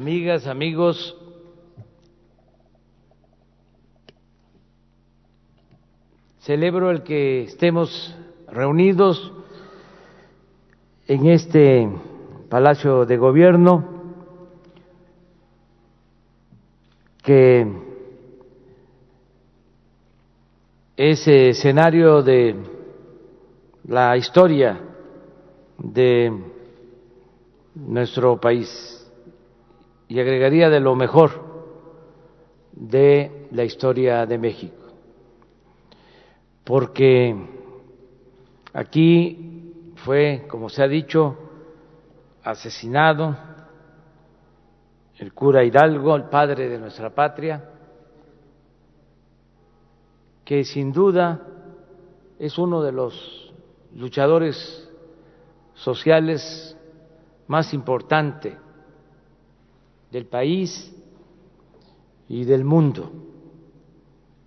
amigas, amigos, celebro el que estemos reunidos en este Palacio de Gobierno que es escenario de la historia de nuestro país y agregaría de lo mejor de la historia de México, porque aquí fue, como se ha dicho, asesinado el cura Hidalgo, el padre de nuestra patria, que sin duda es uno de los luchadores sociales más importantes del país y del mundo,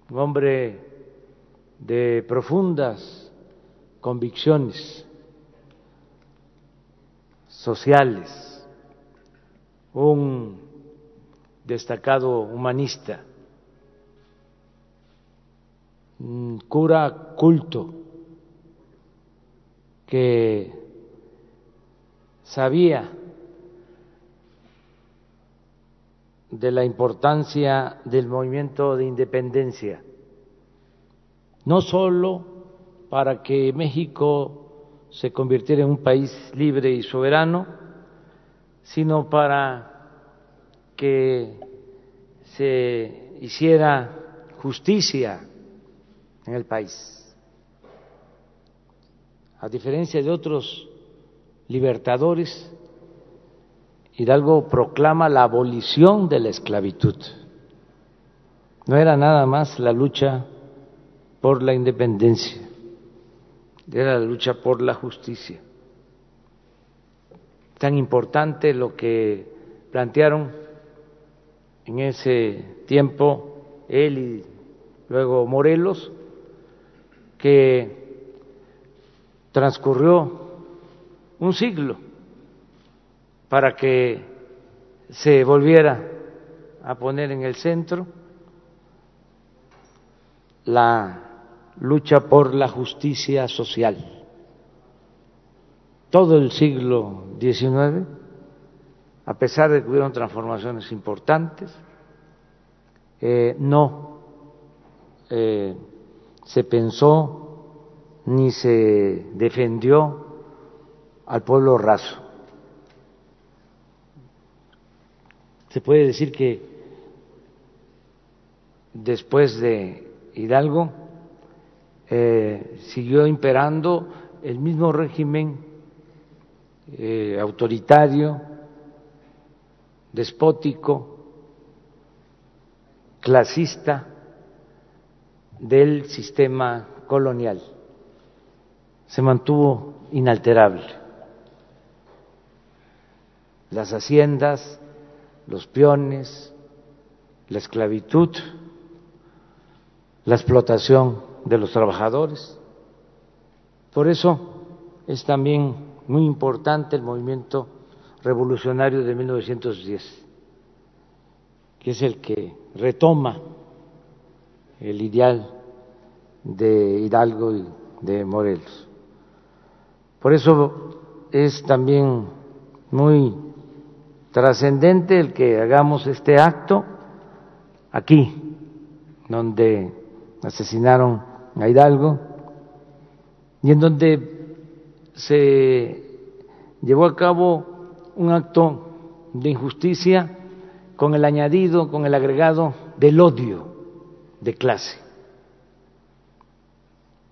un hombre de profundas convicciones sociales, un destacado humanista, un cura culto que sabía de la importancia del movimiento de independencia, no solo para que México se convirtiera en un país libre y soberano, sino para que se hiciera justicia en el país. A diferencia de otros libertadores, Hidalgo proclama la abolición de la esclavitud. No era nada más la lucha por la independencia, era la lucha por la justicia. Tan importante lo que plantearon en ese tiempo él y luego Morelos, que transcurrió un siglo para que se volviera a poner en el centro la lucha por la justicia social. Todo el siglo XIX, a pesar de que hubieron transformaciones importantes, eh, no eh, se pensó ni se defendió al pueblo raso. Se puede decir que después de Hidalgo eh, siguió imperando el mismo régimen eh, autoritario, despótico, clasista del sistema colonial. Se mantuvo inalterable. Las haciendas los peones, la esclavitud, la explotación de los trabajadores. Por eso es también muy importante el movimiento revolucionario de 1910, que es el que retoma el ideal de Hidalgo y de Morelos. Por eso es también muy trascendente el que hagamos este acto aquí, donde asesinaron a Hidalgo y en donde se llevó a cabo un acto de injusticia con el añadido, con el agregado del odio de clase.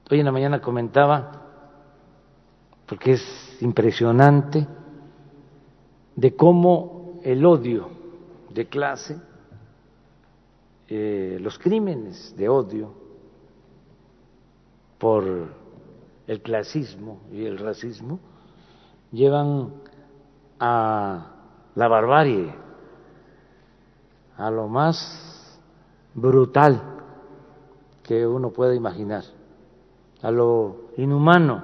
Hoy en la mañana comentaba, porque es impresionante, de cómo el odio de clase, eh, los crímenes de odio por el clasismo y el racismo llevan a la barbarie, a lo más brutal que uno pueda imaginar, a lo inhumano.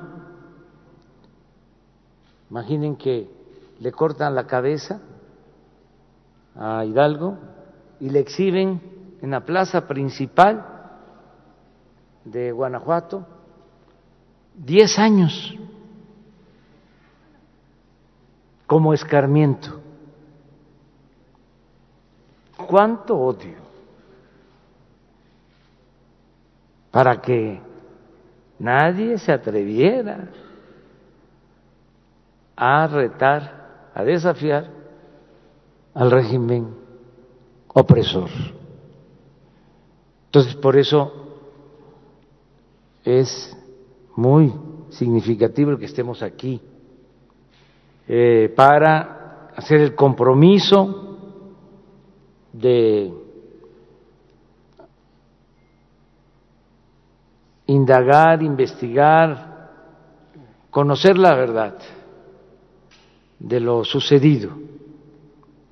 Imaginen que le cortan la cabeza a Hidalgo y le exhiben en la plaza principal de Guanajuato diez años como escarmiento. ¿Cuánto odio? Para que nadie se atreviera a retar, a desafiar al régimen opresor. Entonces, por eso es muy significativo que estemos aquí eh, para hacer el compromiso de indagar, investigar, conocer la verdad de lo sucedido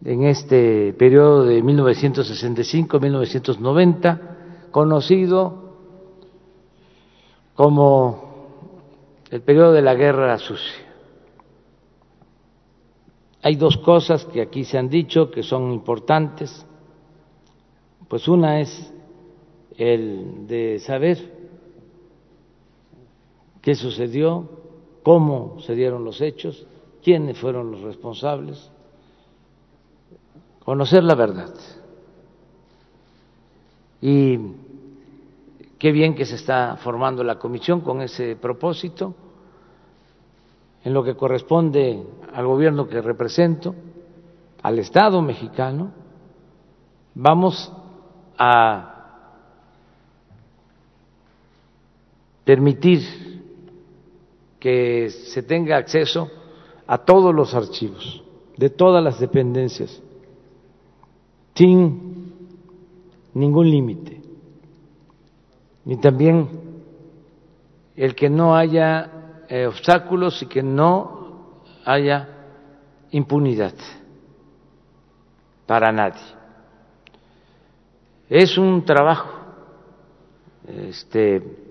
en este periodo de 1965-1990, conocido como el periodo de la guerra sucia. Hay dos cosas que aquí se han dicho que son importantes. Pues una es el de saber qué sucedió, cómo se dieron los hechos, quiénes fueron los responsables, conocer la verdad. Y qué bien que se está formando la comisión con ese propósito en lo que corresponde al gobierno que represento, al Estado mexicano, vamos a permitir que se tenga acceso a todos los archivos de todas las dependencias, sin ningún límite. Y también el que no haya eh, obstáculos y que no haya impunidad para nadie. Es un trabajo este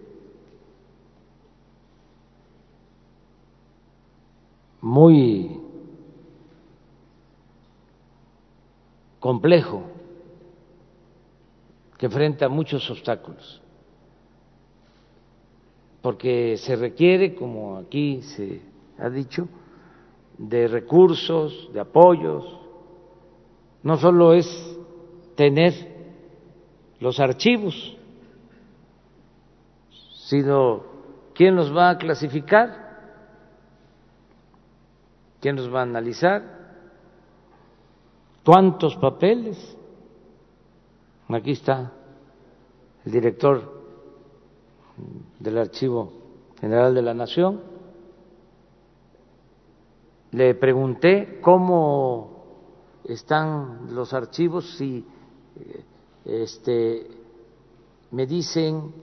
muy complejo que enfrenta muchos obstáculos porque se requiere, como aquí se ha dicho, de recursos, de apoyos. No solo es tener los archivos, sino quién los va a clasificar, quién los va a analizar, cuántos papeles. Aquí está el director del Archivo General de la Nación. Le pregunté cómo están los archivos, si eh, este, me dicen,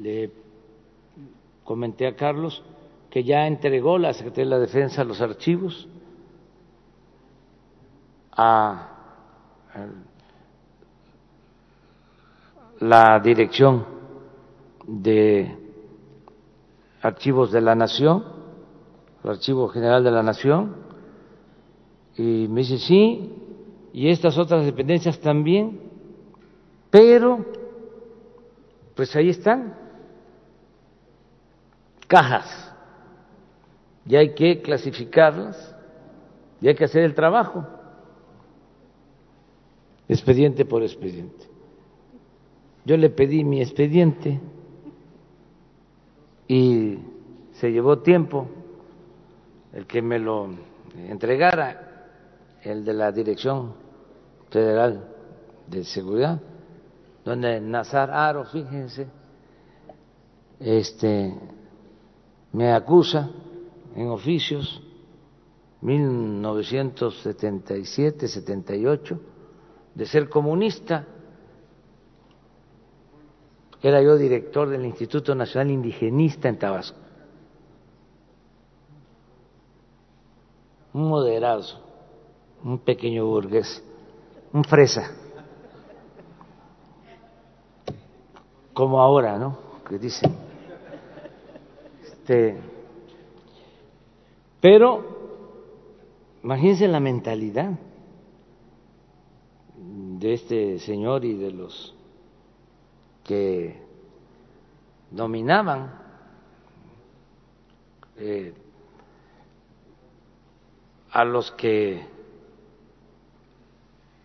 le comenté a Carlos, que ya entregó la Secretaría de la Defensa los archivos a la dirección de archivos de la Nación, el Archivo General de la Nación, y me dice, sí, y estas otras dependencias también, pero, pues ahí están, cajas, y hay que clasificarlas, y hay que hacer el trabajo, expediente por expediente. Yo le pedí mi expediente y se llevó tiempo el que me lo entregara, el de la Dirección Federal de Seguridad, donde Nazar Aro, fíjense, este, me acusa en oficios 1977-78 de ser comunista era yo director del Instituto Nacional Indigenista en Tabasco. Un moderado, un pequeño burgués, un fresa. Como ahora, ¿no? Que dicen. Este, pero, imagínense la mentalidad. de este señor y de los que dominaban eh, a los que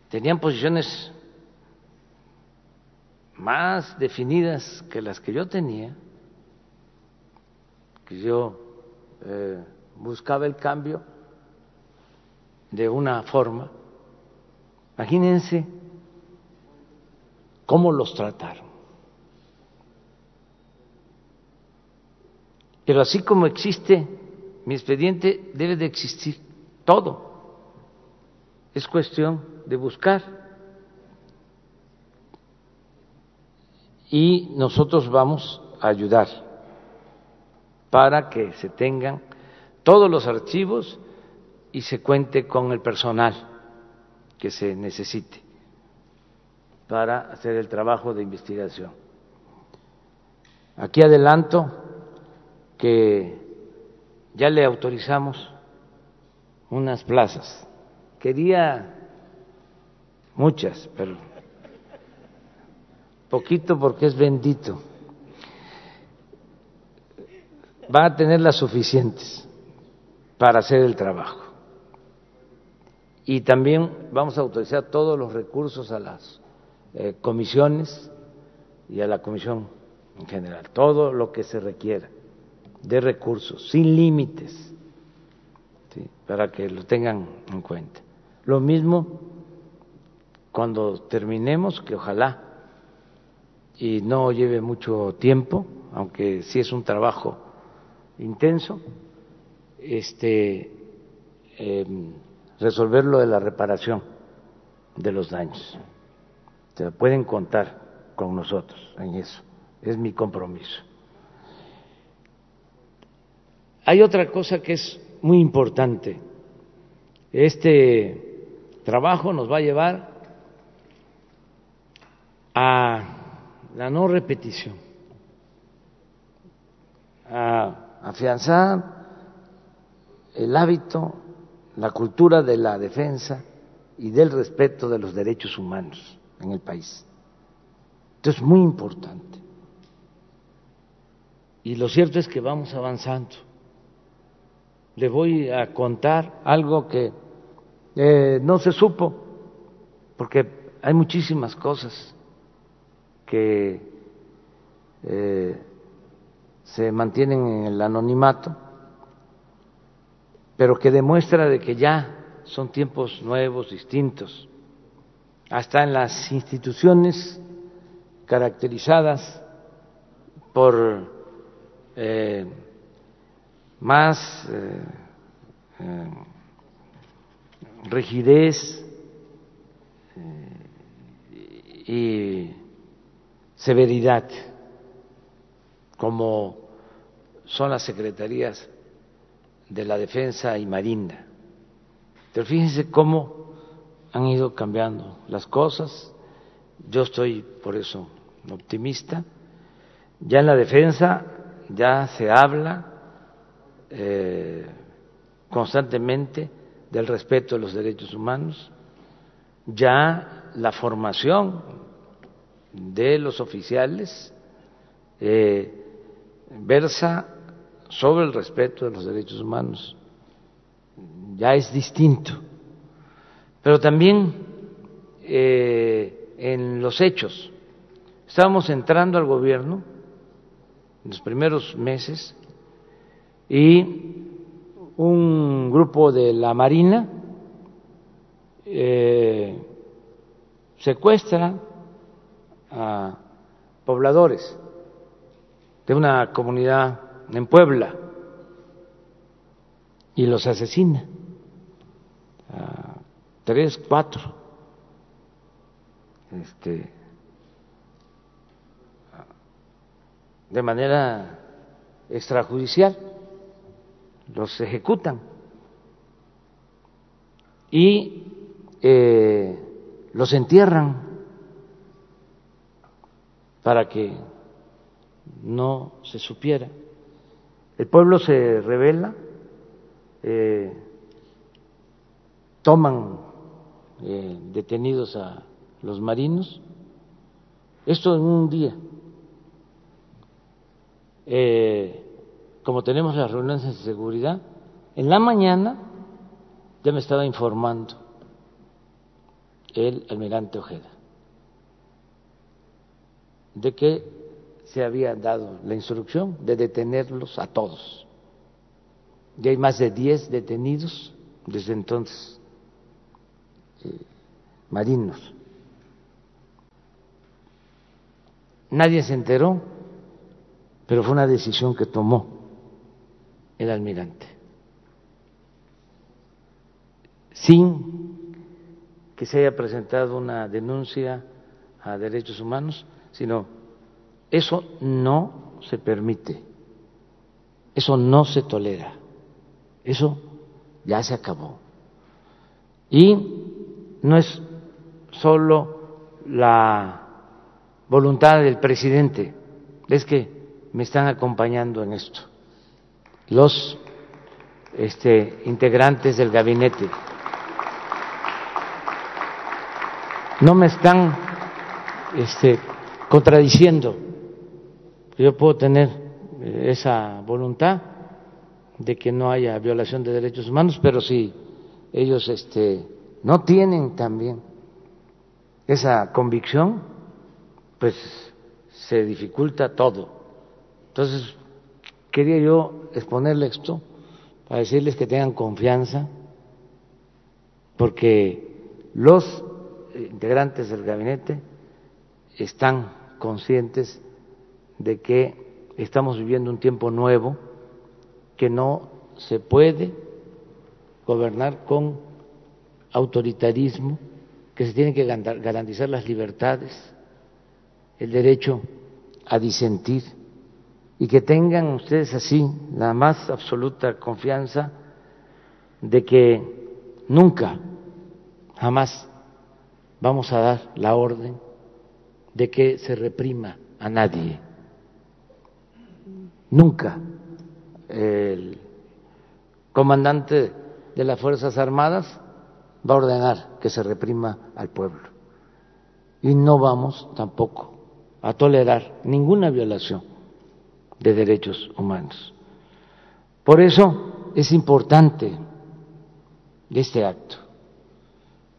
tenían posiciones más definidas que las que yo tenía, que yo eh, buscaba el cambio de una forma. Imagínense cómo los trataron. Pero así como existe mi expediente, debe de existir todo. Es cuestión de buscar. Y nosotros vamos a ayudar para que se tengan todos los archivos y se cuente con el personal que se necesite para hacer el trabajo de investigación. Aquí adelanto que ya le autorizamos unas plazas. Quería muchas, pero poquito porque es bendito. Va a tener las suficientes para hacer el trabajo. Y también vamos a autorizar todos los recursos a las eh, comisiones y a la comisión en general, todo lo que se requiera de recursos, sin límites, para que lo tengan en cuenta. Lo mismo cuando terminemos, que ojalá y no lleve mucho tiempo, aunque sí es un trabajo intenso, este, em, resolver lo de la reparación de los daños. Se pueden contar con nosotros en eso, es mi compromiso. Hay otra cosa que es muy importante. Este trabajo nos va a llevar a la no repetición, a afianzar el hábito, la cultura de la defensa y del respeto de los derechos humanos en el país. Esto es muy importante. Y lo cierto es que vamos avanzando. Le voy a contar algo que eh, no se supo, porque hay muchísimas cosas que eh, se mantienen en el anonimato, pero que demuestra de que ya son tiempos nuevos, distintos, hasta en las instituciones caracterizadas por eh, más eh, rigidez y severidad, como son las secretarías de la Defensa y Marina. Pero fíjense cómo han ido cambiando las cosas. Yo estoy por eso optimista. Ya en la defensa ya se habla eh, constantemente del respeto de los derechos humanos. Ya la formación de los oficiales eh, versa sobre el respeto de los derechos humanos. Ya es distinto. Pero también eh, en los hechos. Estábamos entrando al gobierno en los primeros meses y un grupo de la Marina eh, secuestra a pobladores de una comunidad en Puebla y los asesina, a tres, cuatro, este, de manera extrajudicial, los ejecutan y eh, los entierran para que no se supiera. El pueblo se revela, eh, toman eh, detenidos a los marinos. Esto en un día. Eh, como tenemos las reuniones de seguridad, en la mañana ya me estaba informando el almirante Ojeda de que se había dado la instrucción de detenerlos a todos. Ya hay más de 10 detenidos desde entonces, eh, marinos. Nadie se enteró, pero fue una decisión que tomó el almirante, sin que se haya presentado una denuncia a derechos humanos, sino eso no se permite, eso no se tolera, eso ya se acabó. Y no es solo la voluntad del presidente, es que me están acompañando en esto los este, integrantes del gabinete. No me están este, contradiciendo. Yo puedo tener eh, esa voluntad de que no haya violación de derechos humanos, pero si ellos este, no tienen también esa convicción, pues se dificulta todo. Entonces, quería yo exponerle esto para decirles que tengan confianza, porque los integrantes del gabinete están conscientes de que estamos viviendo un tiempo nuevo, que no se puede gobernar con autoritarismo, que se tienen que garantizar las libertades, el derecho a disentir y que tengan ustedes así la más absoluta confianza de que nunca, jamás vamos a dar la orden de que se reprima a nadie. Nunca el comandante de las Fuerzas Armadas va a ordenar que se reprima al pueblo. Y no vamos tampoco a tolerar ninguna violación de derechos humanos. Por eso es importante este acto,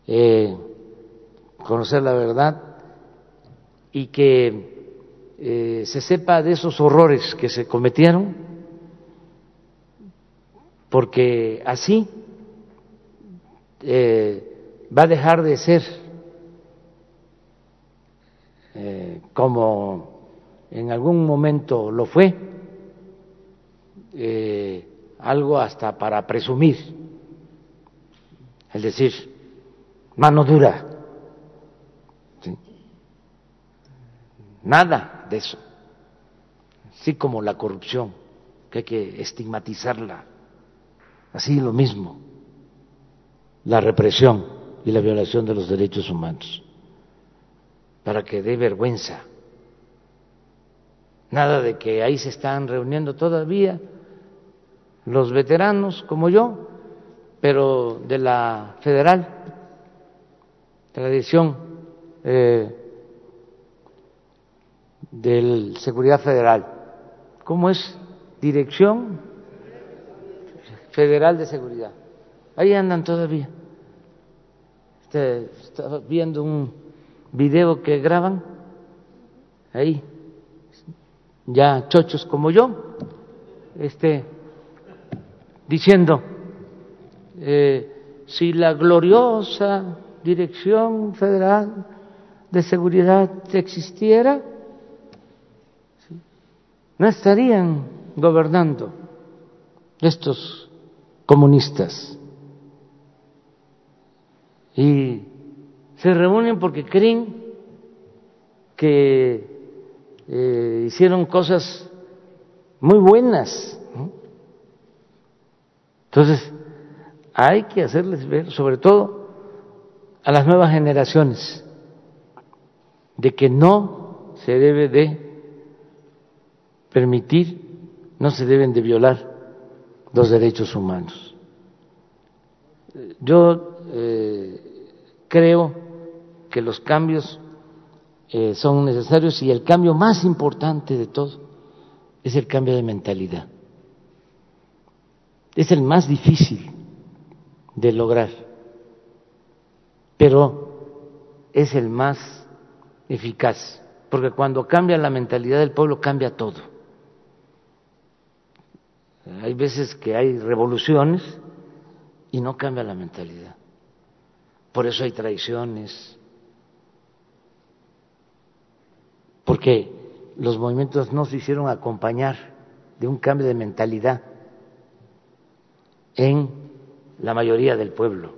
eh, conocer la verdad y que eh, se sepa de esos horrores que se cometieron, porque así eh, va a dejar de ser eh, como en algún momento lo fue, algo hasta para presumir, es decir, mano dura Nada de eso. Así como la corrupción, que hay que estigmatizarla. Así lo mismo, la represión y la violación de los derechos humanos, para que dé vergüenza. Nada de que ahí se están reuniendo todavía los veteranos como yo, pero de la federal, de la dirección eh, del Seguridad Federal. ¿Cómo es? Dirección Federal de Seguridad. Ahí andan todavía. Este, estaba viendo un video que graban ahí, ya chochos como yo, este, diciendo eh, si la gloriosa Dirección Federal de Seguridad existiera, no estarían gobernando estos comunistas. Y se reúnen porque creen que eh, hicieron cosas muy buenas. Entonces, hay que hacerles ver, sobre todo a las nuevas generaciones, de que no se debe de permitir, no se deben de violar los derechos humanos. Yo eh, creo que los cambios eh, son necesarios y el cambio más importante de todo es el cambio de mentalidad. Es el más difícil de lograr, pero es el más eficaz, porque cuando cambia la mentalidad del pueblo cambia todo. Hay veces que hay revoluciones y no cambia la mentalidad. Por eso hay traiciones, porque los movimientos no se hicieron acompañar de un cambio de mentalidad en la mayoría del pueblo.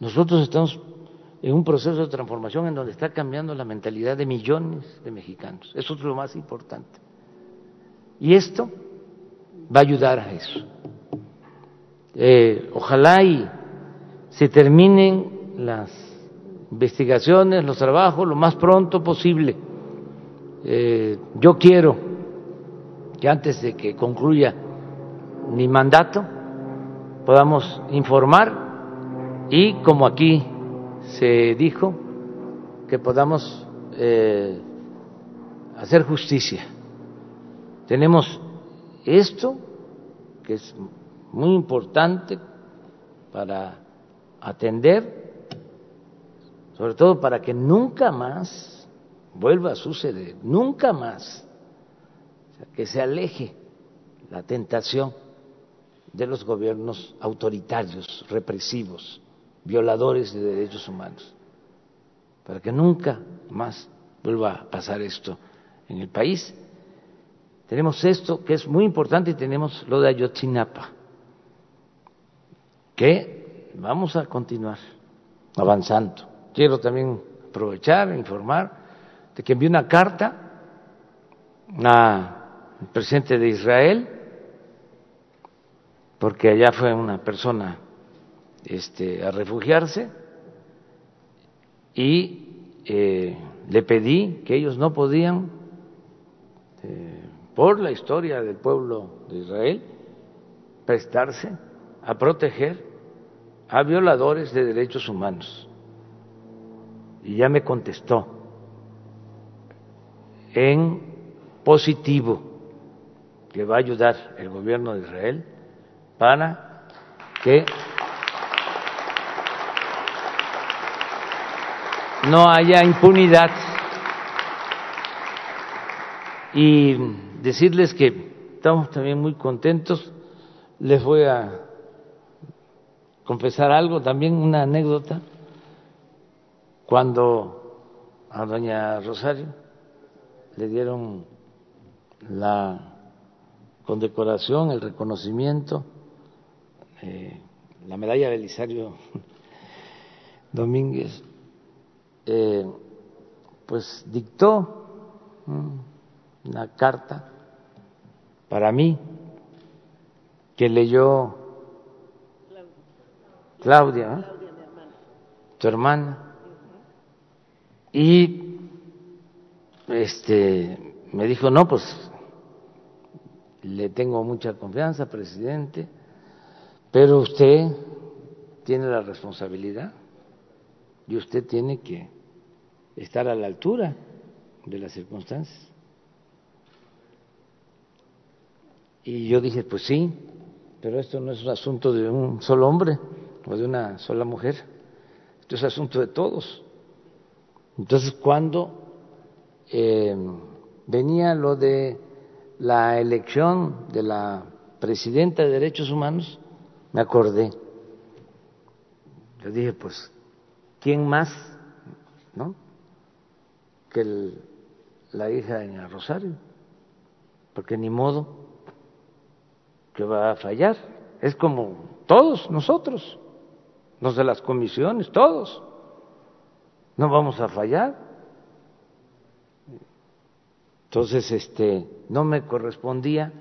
Nosotros estamos en un proceso de transformación en donde está cambiando la mentalidad de millones de mexicanos. Eso es lo más importante. Y esto va a ayudar a eso. Eh, ojalá y se terminen las investigaciones, los trabajos lo más pronto posible. Eh, yo quiero que antes de que concluya mi mandato podamos informar y como aquí se dijo que podamos eh, hacer justicia. Tenemos esto que es muy importante para atender, sobre todo para que nunca más vuelva a suceder, nunca más, que se aleje la tentación de los gobiernos autoritarios, represivos, violadores de derechos humanos, para que nunca más vuelva a pasar esto en el país. Tenemos esto que es muy importante y tenemos lo de Ayotzinapa que vamos a continuar avanzando. Quiero también aprovechar, informar de que envié una carta al presidente de Israel, porque allá fue una persona este, a refugiarse, y eh, le pedí que ellos no podían, eh, por la historia del pueblo de Israel, prestarse a proteger a violadores de derechos humanos. Y ya me contestó en positivo que va a ayudar el gobierno de Israel para que no haya impunidad y decirles que estamos también muy contentos. Les voy a confesar algo, también una anécdota, cuando a doña Rosario le dieron la condecoración, el reconocimiento, eh, la medalla Belisario Domínguez, eh, pues dictó una carta para mí que leyó Claudia, tu hermana, y este me dijo, no, pues le tengo mucha confianza, presidente, pero usted tiene la responsabilidad y usted tiene que estar a la altura de las circunstancias. Y yo dije, pues sí, pero esto no es un asunto de un solo hombre o de una sola mujer. Esto es asunto de todos. Entonces, cuando eh, venía lo de la elección de la presidenta de Derechos Humanos, me acordé. Yo dije, pues, ¿quién más, no? Que la hija de Rosario, porque ni modo que va a fallar. Es como todos nosotros los de las comisiones, todos. No vamos a fallar. Entonces, este, no me correspondía,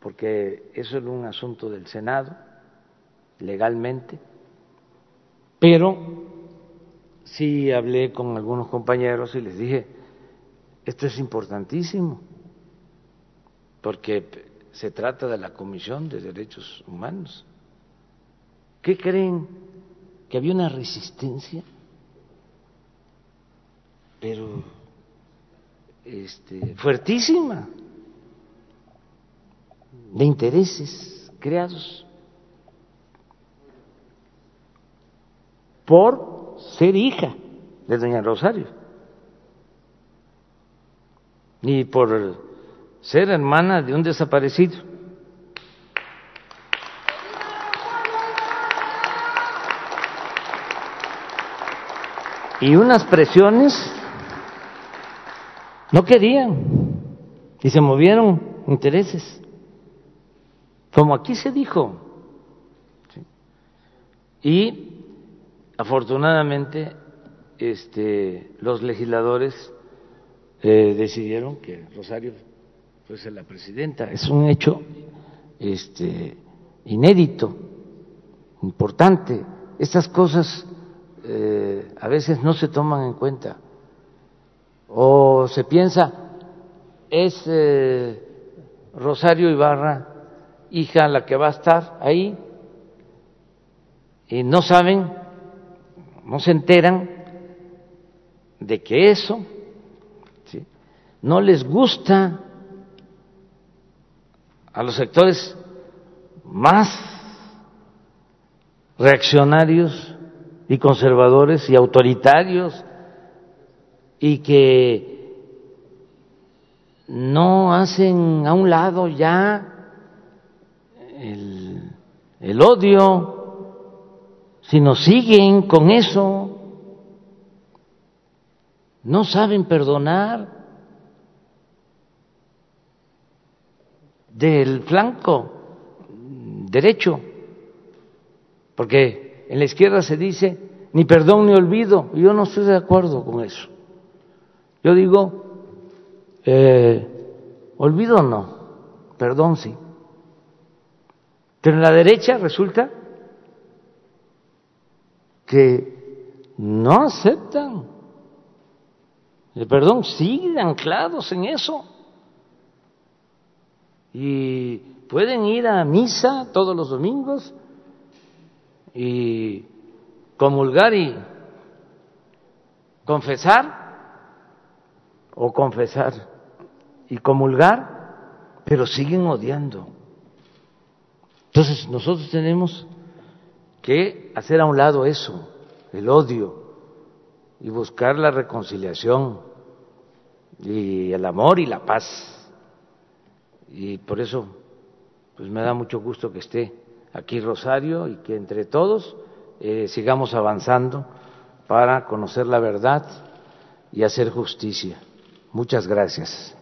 porque eso era un asunto del Senado, legalmente, pero sí hablé con algunos compañeros y les dije, esto es importantísimo, porque se trata de la Comisión de Derechos Humanos ¿Qué creen? ¿Que había una resistencia pero este, fuertísima de intereses creados por ser hija de doña Rosario y por ser hermana de un desaparecido. y unas presiones no querían y se movieron intereses, como aquí se dijo. Y afortunadamente este, los legisladores eh, decidieron que Rosario fuese la presidenta. Es un hecho este, inédito, importante. Estas cosas eh, a veces no se toman en cuenta. O se piensa, es eh, Rosario Ibarra, hija, la que va a estar ahí, y no saben, no se enteran de que eso no les gusta a los sectores más reaccionarios y conservadores y autoritarios y que no hacen a un lado ya el, el odio, sino siguen con eso, no saben perdonar del flanco derecho, porque en la izquierda se dice ni perdón ni olvido. Y yo no estoy de acuerdo con eso. Yo digo, eh, olvido no, perdón sí. Pero en la derecha resulta que no aceptan el perdón, siguen anclados en eso. Y pueden ir a misa todos los domingos y comulgar y confesar o confesar y comulgar, pero siguen odiando. Entonces nosotros tenemos que hacer a un lado eso, el odio, y buscar la reconciliación y el amor y la paz. Y por eso, pues me da mucho gusto que esté aquí Rosario y que entre todos eh, sigamos avanzando para conocer la verdad y hacer justicia. Muchas gracias.